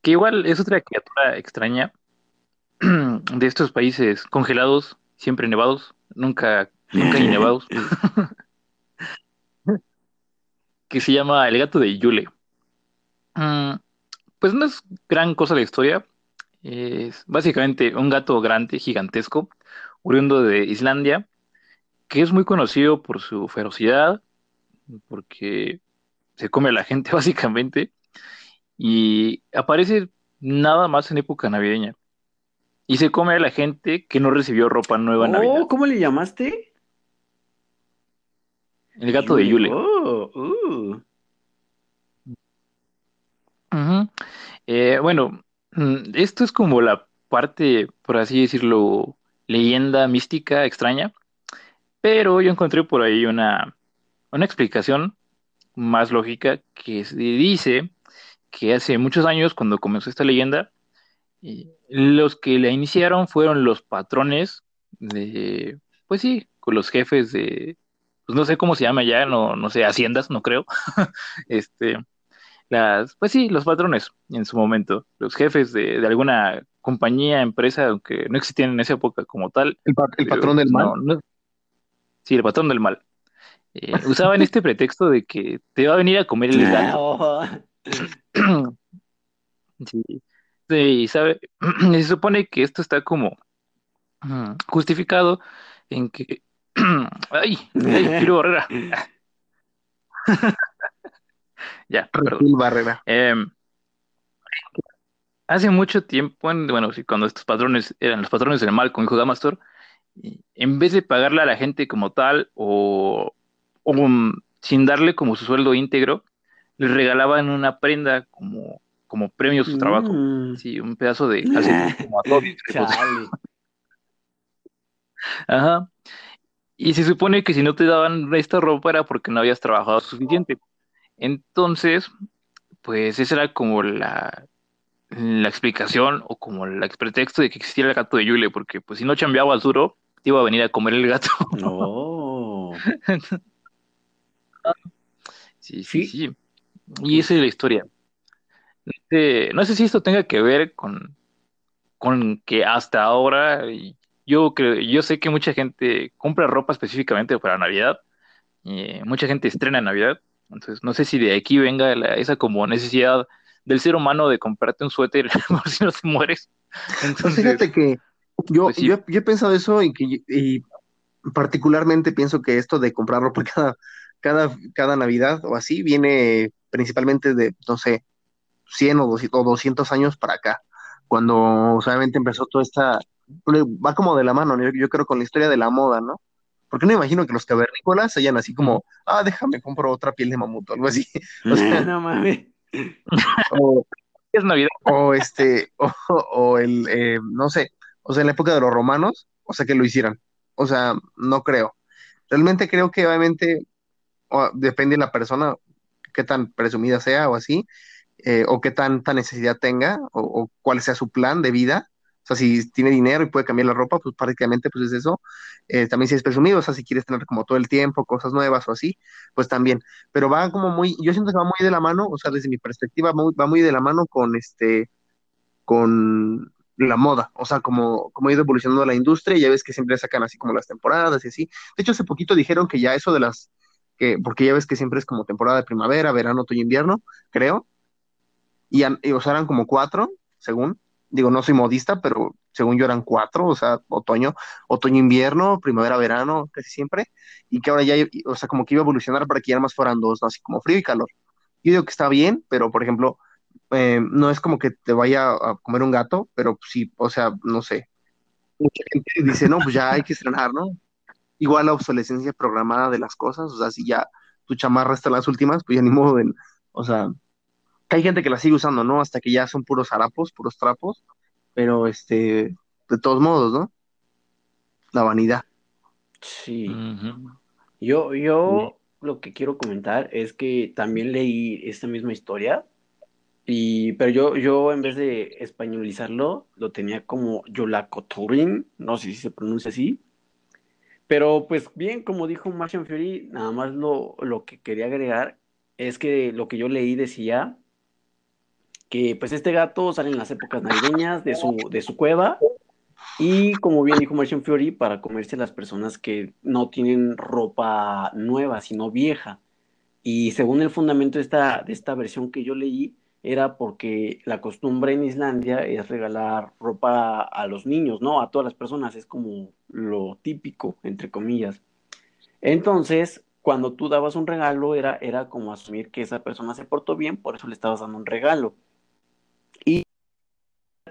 que igual es otra criatura extraña de estos países congelados, siempre nevados, nunca, nunca hay nevados, que se llama El gato de Yule. Mm, pues no es gran cosa la historia. Es básicamente un gato grande, gigantesco, oriundo de Islandia, que es muy conocido por su ferocidad, porque se come a la gente básicamente, y aparece nada más en época navideña. Y se come a la gente que no recibió ropa nueva en Navidad. Oh, ¿cómo le llamaste? El gato de Yule. Oh, uh. Eh, bueno, mm, esto es como la parte, por así decirlo, leyenda mística extraña, pero yo encontré por ahí una, una explicación más lógica que se dice que hace muchos años, cuando comenzó esta leyenda, los que la iniciaron fueron los patrones de, pues sí, con los jefes de, pues no sé cómo se llama ya, no, no sé, haciendas, no creo, este, las, pues sí, los patrones en su momento, los jefes de, de alguna compañía, empresa, aunque no existían en esa época como tal. El, pa- el pero, patrón del mal. no, no- sí, el patrón del mal. Eh, usaban este pretexto de que te va a venir a comer el gato. Oh, Sí, sí, sabe, se supone que esto está como mm, justificado en que, ay, ay, Piro Barrera, ya, perdón. Barrera. Em, hace mucho tiempo, en- bueno, sí, cuando estos patrones eran los patrones del mal con hijo Damastor, y en vez de pagarle a la gente como tal o, o, mm, sin darle como su sueldo íntegro, les regalaban una prenda como, como premio a su trabajo. Mm. Sí, un pedazo de como. Ajá. Y se supone que si no te daban esta ropa era porque no habías trabajado suficiente. Entonces, pues esa era como la, la explicación o como el pretexto de que existiera el gato de Yule, porque pues si no chambeabas duro, te iba a venir a comer el gato. No. Sí, sí, Sí. sí. Y esa es la historia. Eh, no sé si esto tenga que ver con, con que hasta ahora yo creo, yo sé que mucha gente compra ropa específicamente para Navidad, y eh, mucha gente estrena en Navidad, entonces no sé si de aquí venga la- esa como necesidad del ser humano de comprarte un suéter por si no te mueres. Entonces, fíjate que yo, pues sí. yo, yo he pensado eso y que y particularmente pienso que esto de comprar ropa cada, cada, cada Navidad o así viene principalmente de, no sé, 100 o 200, o 200 años para acá, cuando usualmente empezó toda esta, va como de la mano, ¿no? yo, yo creo con la historia de la moda, ¿no? Porque no imagino que los cavernícolas hayan así como, ah, déjame, compro otra piel de mamut o algo así. O sea, no mames. o, es Navidad. o este, o, o el, eh, no sé, o sea, en la época de los romanos, o sea, que lo hicieran. O sea, no creo. Realmente creo que obviamente o, depende de la persona, qué tan presumida sea o así, eh, o qué tanta necesidad tenga, o, cuál sea su plan de vida. O sea, si tiene dinero y puede cambiar la ropa, pues prácticamente pues es eso. Eh, también si es presumido, o sea, si quieres tener como todo el tiempo cosas nuevas o así, pues también. Pero va como muy, yo siento que va muy de la mano, o sea, desde mi perspectiva, muy- va muy de la mano con este, con la moda, o sea, como, como ha ido evolucionando la industria, ya ves que siempre sacan así como las temporadas y así. De hecho, hace poquito dijeron que ya eso de las, que, porque ya ves que siempre es como temporada de primavera, verano, otoño, invierno, creo, y, y, o eran como cuatro, según, digo, no soy modista, pero según yo eran cuatro, o sea, otoño, otoño, invierno, primavera, verano, casi siempre, y que ahora ya, o sea, como que iba a evolucionar para que ya más fueran dos. Así como frío y calor. Yo digo que está bien, pero por ejemplo, eh, no es como que te vaya a comer un gato, pero sí, o sea, no sé. Mucha gente dice, no, pues ya hay que estrenar, ¿no? Igual la obsolescencia programada de las cosas, o sea, si ya tu chamarra está en las últimas, pues ya ni modo de, o sea, hay gente que la sigue usando, ¿no? Hasta que ya son puros harapos, puros trapos, pero este, de todos modos, ¿no? La vanidad. Sí. Yo, yo lo que quiero comentar es que también leí esta misma historia, y, pero yo, yo en vez de españolizarlo, lo tenía como Yolacoturin, no sé si se pronuncia así. Pero pues bien, como dijo Martian Fury, nada más lo, lo que quería agregar es que lo que yo leí decía que pues este gato sale en las épocas navideñas de su, de su cueva y como bien dijo Martian Fury, para comerse a las personas que no tienen ropa nueva, sino vieja. Y según el fundamento de esta, de esta versión que yo leí, era porque la costumbre en Islandia es regalar ropa a los niños, ¿no? A todas las personas, es como lo típico, entre comillas. Entonces, cuando tú dabas un regalo, era, era como asumir que esa persona se portó bien, por eso le estabas dando un regalo.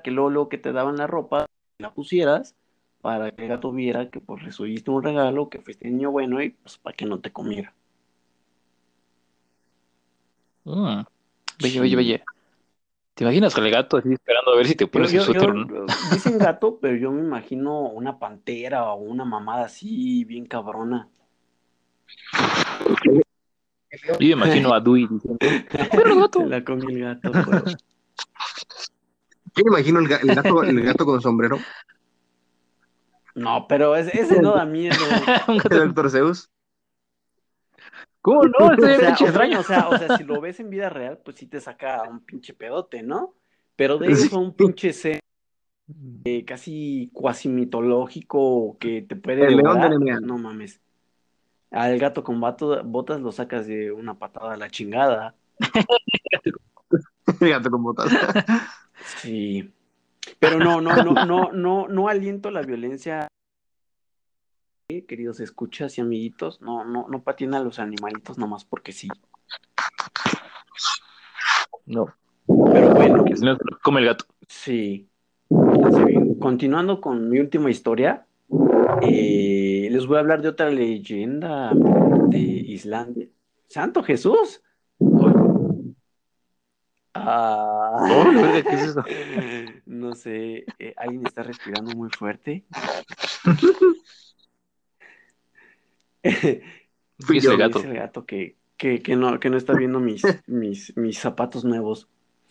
Que luego, que te daban la ropa, la pusieras para que el gato viera que pues recibiste un regalo, que fuiste niño bueno y pues para que no te comiera. Oye, oye, oye. ¿Te imaginas el gato así esperando a ver si te pones Yo- no? dicen gato, pero yo me imagino una pantera o una mamada así bien cabrona. Yo me imagino a Dewey diciendo, "Pero el gato". La comió el gato. Yo me imagino el, ga- el gato, el gato con sombrero, No, pero ese, ese no da miedo. Un el doctor Zeus. ¿Cómo no? O Ese sea, pinche o, extraño. o sea, o sea, si lo ves en vida real, pues sí te saca un pinche pedote, ¿no? Pero de eso a un pinche ser eh, casi cuasi mitológico que te puede El león de no mames. Al gato con vato- botas lo sacas de una patada a la chingada. El gato con botas. Sí. Pero no, no, no, no, no, no aliento la violencia. Queridos escuchas y amiguitos, no, no, no patien a los animalitos nomás porque sí. No, Pero bueno, que si no se lo come el gato. sí. Continuando con mi última historia, eh, les voy a hablar de otra leyenda de Islandia. ¡Santo Jesús! Ah. La verga, ¿qué es eso? No sé, eh, alguien está respirando muy fuerte. Fui yo, gato. El gato que, que, que no, que no está viendo mis, mis, mis zapatos nuevos.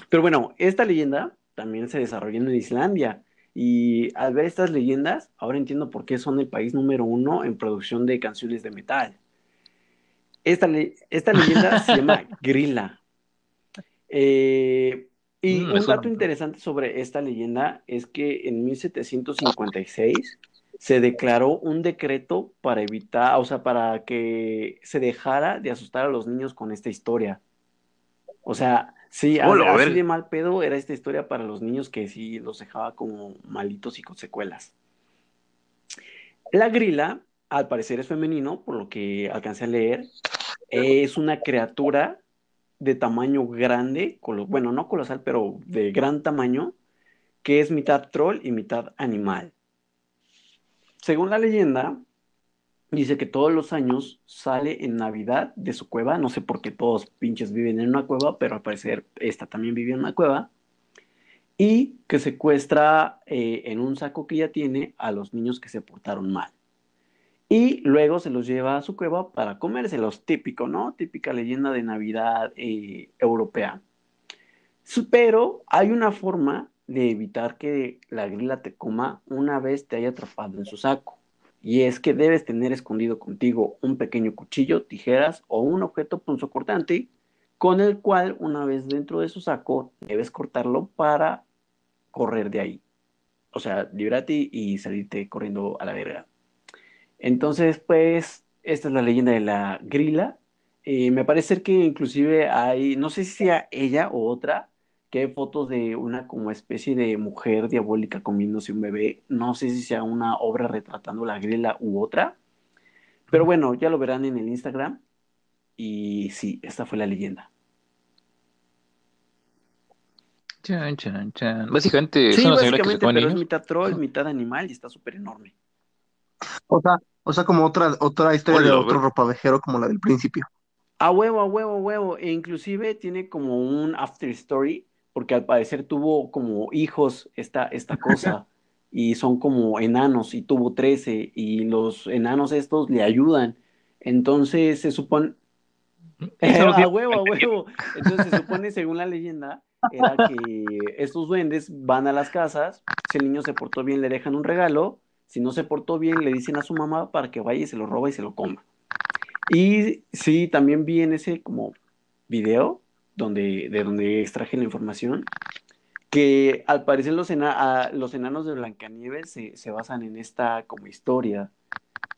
Pero bueno, esta leyenda también se desarrolló en Islandia. Y al ver estas leyendas, ahora entiendo por qué son el país número uno en producción de canciones de metal. Esta, le- esta leyenda se llama Grilla. Eh, y Mm, un dato interesante sobre esta leyenda es que en 1756 se declaró un decreto para evitar, o sea, para que se dejara de asustar a los niños con esta historia. O sea, sí, así, a así de mal pedo era esta historia para los niños que sí los dejaba como malitos y con secuelas. La grila, al parecer, es femenino, por lo que alcancé a leer. Es una criatura de tamaño grande, bueno, no colosal, pero de gran tamaño, que es mitad troll y mitad animal. Según la leyenda, dice que todos los años sale en Navidad de su cueva, no sé por qué todos pinches viven en una cueva, pero al parecer esta también vive en una cueva, y que secuestra eh, en un saco que ya tiene a los niños que se portaron mal. Y luego se los lleva a su cueva para comérselos, típico, ¿no? Típica leyenda de Navidad eh, europea. Pero hay una forma de evitar que la grila te coma una vez te haya atrapado en su saco. Y es que debes tener escondido contigo un pequeño cuchillo, tijeras o un objeto punzocortante con el cual una vez dentro de su saco debes cortarlo para correr de ahí. O sea, librarte y salirte corriendo a la verga. Entonces, pues, esta es la leyenda de la grila. Eh, me parece que inclusive hay, no sé si sea ella o otra, que hay fotos de una como especie de mujer diabólica comiéndose un bebé. No sé si sea una obra retratando la grila u otra. Pero bueno, ya lo verán en el Instagram. Y sí, esta fue la leyenda. Chan, chan, chan. Básicamente Sí, es una señora que se básicamente, come pero es mitad troll, mitad animal y está súper enorme. O sea, o sea, como otra, otra historia de otro ropavejero como la del principio. A huevo, a huevo, a huevo. E inclusive tiene como un after story, porque al parecer tuvo como hijos esta, esta cosa, y son como enanos, y tuvo 13, y los enanos estos le ayudan. Entonces se supone... No a huevo, a huevo. Entonces se supone, según la leyenda, era que estos duendes van a las casas, si el niño se portó bien le dejan un regalo, si no se portó bien le dicen a su mamá para que vaya y se lo roba y se lo coma. Y sí, también vi en ese como video donde, de donde extraje la información que al parecer los, ena- los enanos de Blancanieves se, se basan en esta como historia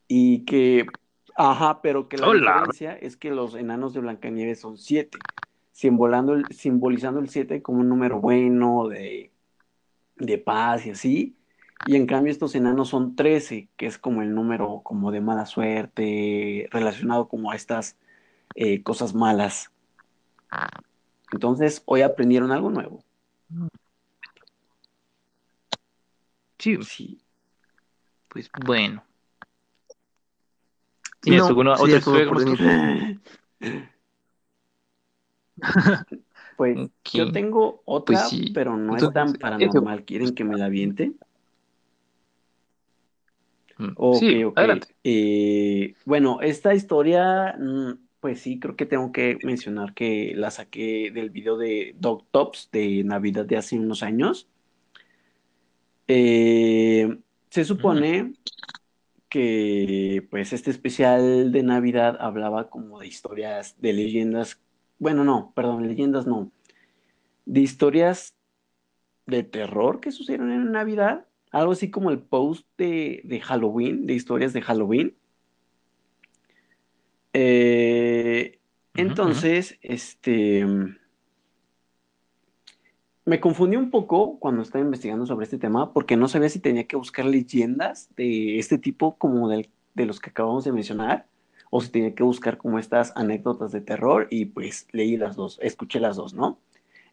y que, ajá, pero que la Hola. diferencia es que los enanos de Blancanieves son siete. simbolando el, simbolizando el 7 como un número bueno, de, de paz y así. Y en cambio estos enanos son 13, que es como el número como de mala suerte, relacionado como a estas eh, cosas malas. Entonces, hoy aprendieron algo nuevo. Sí. Sí. Pues bueno. ¿Tienes alguna otra Pues yo tengo otra, pues pero no es tan paranormal. ¿Quieren que me la aviente? Mm, ok, sí, ok. Eh, bueno, esta historia, mm, pues sí, creo que tengo que mencionar que la saqué del video de Dog Tops de Navidad de hace unos años. Eh, se supone que pues este especial de Navidad hablaba como de historias, de leyendas, bueno, no, perdón, leyendas no, de historias de terror que sucedieron en Navidad, algo así como el post de, Halloween, de historias de Halloween. Eh, entonces, este me confundí un poco cuando estaba investigando sobre este tema porque no sabía si tenía que buscar leyendas de este tipo como de los que acabamos de mencionar o si tenía que buscar como estas anécdotas de terror y pues leí las dos, escuché las dos, ¿no?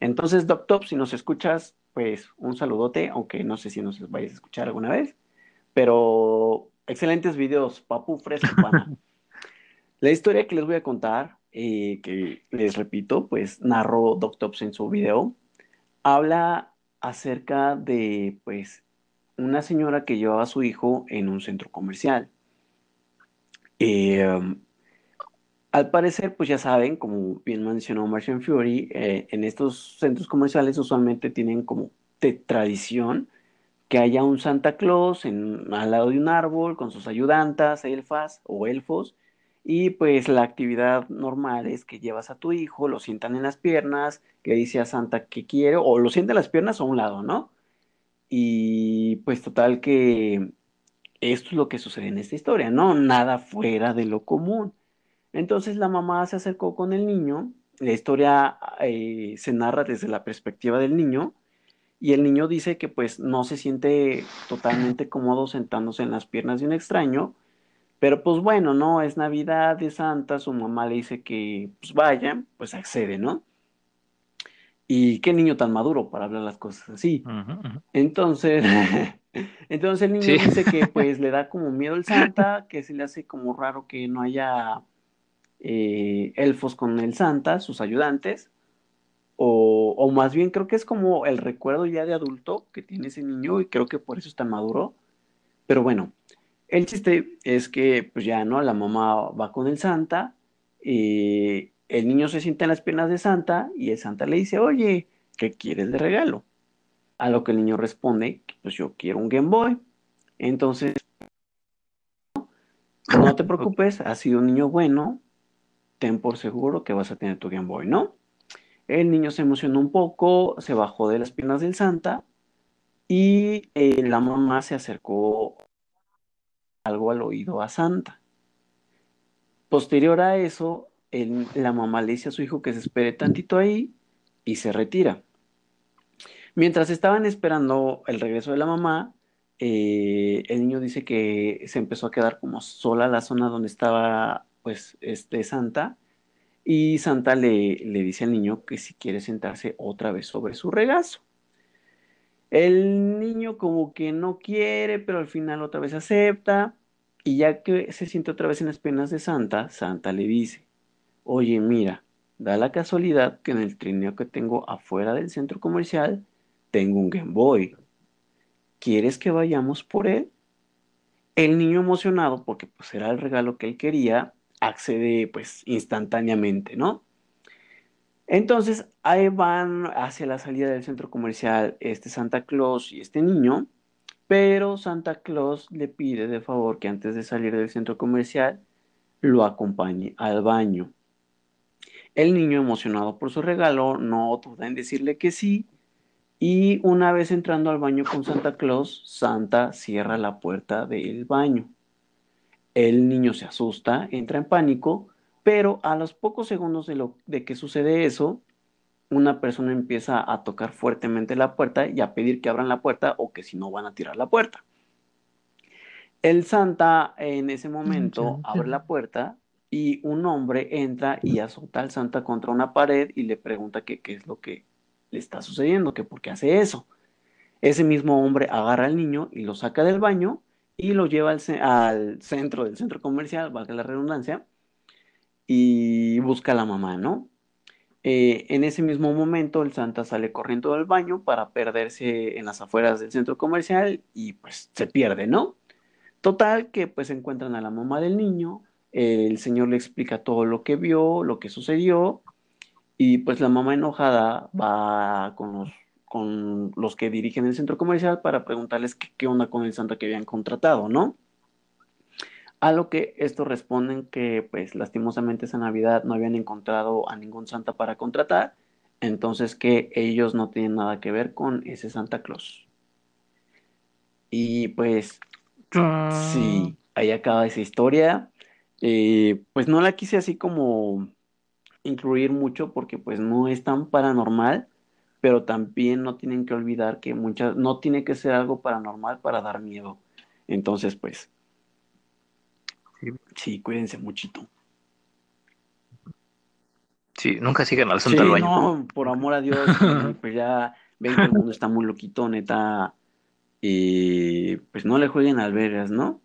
Entonces, Doc Top, si nos escuchas, pues un saludote, aunque no sé si nos vayas a escuchar alguna vez, pero excelentes videos, papu fresco, pana. La historia que les voy a contar, eh, que les repito, pues narró Doc Tops en su video, habla acerca de, pues, una señora que llevaba a su hijo en un centro comercial. Em, al parecer, pues ya saben, como bien mencionó Martian Fury, eh, en estos centros comerciales usualmente tienen como de tradición que haya un Santa Claus al lado de un árbol con sus ayudantas, elfas o elfos, y pues la actividad normal es que llevas a tu hijo, lo sientan en las piernas, que dice a Santa que quiere, o lo sientan en las piernas a un lado, ¿no? Y pues total que esto es lo que sucede en esta historia, ¿no? Nada fuera de lo común. Entonces la mamá se acercó con el niño, la historia eh, se narra desde la perspectiva del niño, y el niño dice que pues no se siente totalmente cómodo sentándose en las piernas de un extraño, pero pues bueno, ¿no? Es Navidad de Santa, su mamá le dice que pues vaya, pues accede, ¿no? Y qué niño tan maduro para hablar las cosas así. Entonces, entonces el niño dice que pues le da como miedo el Santa, que se le hace como raro que no haya eh, elfos con el Santa, sus ayudantes, o, o, más bien creo que es como el recuerdo ya de adulto que tiene ese niño y creo que por eso está maduro. Pero bueno, el chiste es que, pues ya, ¿no? La mamá va con el Santa, y el niño se sienta en las piernas de Santa y el Santa le dice, oye, ¿qué quieres de regalo? A lo que el niño responde, pues yo quiero un Game Boy. Entonces, no te preocupes, has sido un niño bueno, ten por seguro que vas a tener tu Game Boy, ¿no? El niño se emocionó un poco, se bajó de las piernas del Santa y eh, la mamá se acercó algo al oído a Santa. Posterior a eso, la mamá le dice a su hijo que se espere tantito ahí y se retira. Mientras estaban esperando el regreso de la mamá, eh, el niño dice que se empezó a quedar como sola la zona donde estaba pues este Santa y Santa le, le dice al niño que si quiere sentarse otra vez sobre su regazo. El niño como que no quiere, pero al final otra vez acepta. Y ya que se siente otra vez en las piernas de Santa, Santa le dice, oye, mira, da la casualidad que en el trineo que tengo afuera del centro comercial tengo un Game Boy. ¿Quieres que vayamos por él? El niño emocionado, porque pues era el regalo que él quería, accede pues instantáneamente, ¿no? Entonces ahí van hacia la salida del centro comercial este Santa Claus y este niño, pero Santa Claus le pide de favor que antes de salir del centro comercial lo acompañe al baño. El niño emocionado por su regalo no duda en decirle que sí y una vez entrando al baño con Santa Claus, Santa cierra la puerta del baño. El niño se asusta, entra en pánico pero a los pocos segundos de, lo, de que sucede eso, una persona empieza a tocar fuertemente la puerta y a pedir que abran la puerta o que si no van a tirar la puerta. El Santa en ese momento abre la puerta y un hombre entra y azota al Santa contra una pared y le pregunta qué es lo que le está sucediendo, que por qué hace eso. Ese mismo hombre agarra al niño y lo saca del baño y lo lleva al, centro del centro comercial, valga la redundancia, y busca a la mamá, ¿no? Eh, en ese mismo momento el Santa sale corriendo del baño para perderse en las afueras del centro comercial y pues se pierde, ¿no? Total que pues encuentran a la mamá del niño, el señor le explica todo lo que vio, lo que sucedió y pues la mamá enojada va con los, con los que dirigen el centro comercial para preguntarles qué, onda con el Santa que habían contratado, ¿no? A lo que estos responden que, pues, lastimosamente esa Navidad no habían encontrado a ningún Santa para contratar, entonces que ellos no tienen nada que ver con ese Santa Claus. Y pues, sí, ahí acaba esa historia. Eh, pues no la quise así como incluir mucho porque pues no es tan paranormal, pero también no tienen que olvidar que muchas, no tiene que ser algo paranormal para dar miedo. Entonces, pues, Sí, cuídense muchito. Sí, nunca sigan al santo al baño. No, por amor a Dios, pues ya ven que el mundo está muy loquito, neta. Y pues no le jueguen albergas, ¿no?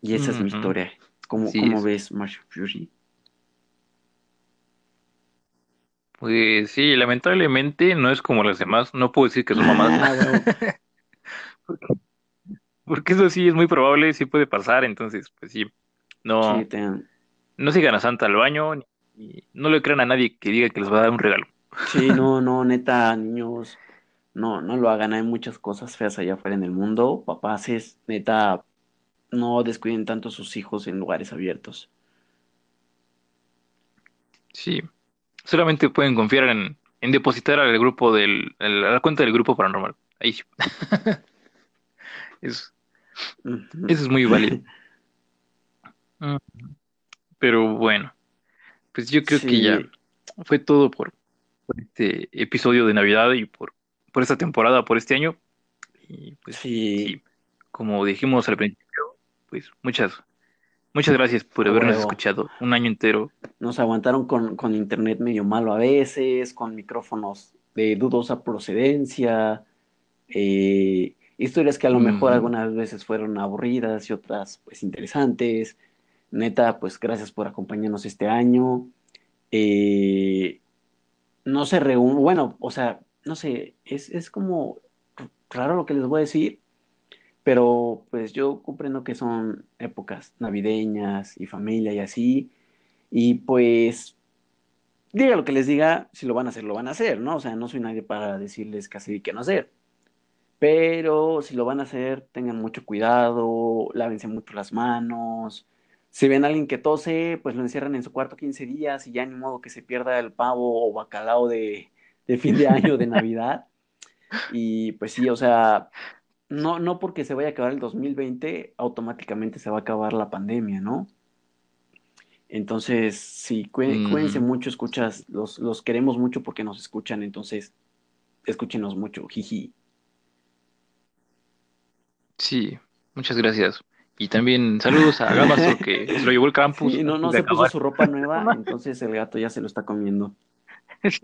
Y esa es mi historia. ¿Cómo, ves, Marshall Fury? Pues sí, lamentablemente no es como las demás. No puedo decir que su mamá. Porque eso sí es muy probable, sí puede pasar, entonces, pues sí, no, no sigan a Santa al baño, y no le crean a nadie que diga que les va a dar un regalo. Sí, no, no, neta, niños, no, no lo hagan, hay muchas cosas feas allá afuera en el mundo, papás, es, neta, no descuiden tanto a sus hijos en lugares abiertos. Sí, solamente pueden confiar en, en depositar al grupo del, a la cuenta del grupo paranormal, ahí sí. es, eso es muy válido. Pero bueno, pues yo creo que ya fue todo por, este episodio de Navidad y por, por esta temporada, por este año. Y pues sí. como dijimos al principio, pues muchas, muchas gracias por habernos escuchado un año entero. Nos aguantaron con, con internet medio malo a veces, con micrófonos de dudosa procedencia. Eh, Historias que a lo mejor algunas veces fueron aburridas y otras pues interesantes. Neta, pues gracias por acompañarnos este año. Eh, no se reúne, bueno, o sea, no sé, es, es como raro lo que les voy a decir, pero pues yo comprendo que son épocas navideñas y familia y así, y pues diga lo que les diga, si lo van a hacer, lo van a hacer, ¿no? O sea, no soy nadie para decirles qué hacer y qué no hacer. Pero si lo van a hacer, tengan mucho cuidado, lávense mucho las manos. Si ven a alguien que tose, pues lo encierran en su cuarto 15 días y ya ni modo que se pierda el pavo o bacalao de, fin de año, de Navidad. Y pues sí, o sea, no, no porque se vaya a acabar el 2020, automáticamente se va a acabar la pandemia, ¿no? Entonces, sí, cuídense mucho, escuchas, los, los queremos mucho porque nos escuchan, entonces, escúchenos mucho, jiji. Sí, muchas gracias. Y también saludos a Gamazo que se lo llevó el campus. Sí, no, no se puso su ropa nueva, entonces el gato ya se lo está comiendo. sí,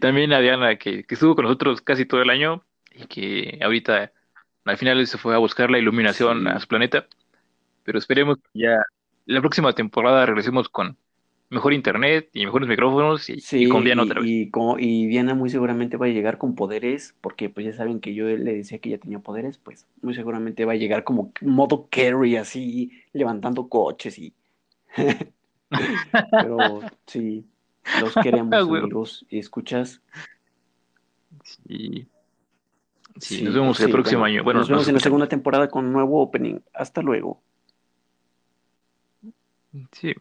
también a Diana que, que estuvo con nosotros casi todo el año y que ahorita al final se fue a buscar la iluminación a su planeta. Pero esperemos que ya la próxima temporada regresemos con mejor internet y mejores micrófonos y, con Diana otra vez. Y, como, y Diana muy seguramente va a llegar con poderes, porque pues ya saben que yo le decía que ya tenía poderes, pues muy seguramente va a llegar como modo carry así, levantando coches y... Pero sí, los queremos amigos y escuchas. Sí. Sí, nos vemos el próximo año. Bueno, nos vemos en la segunda temporada con un nuevo opening. Hasta luego. Sí.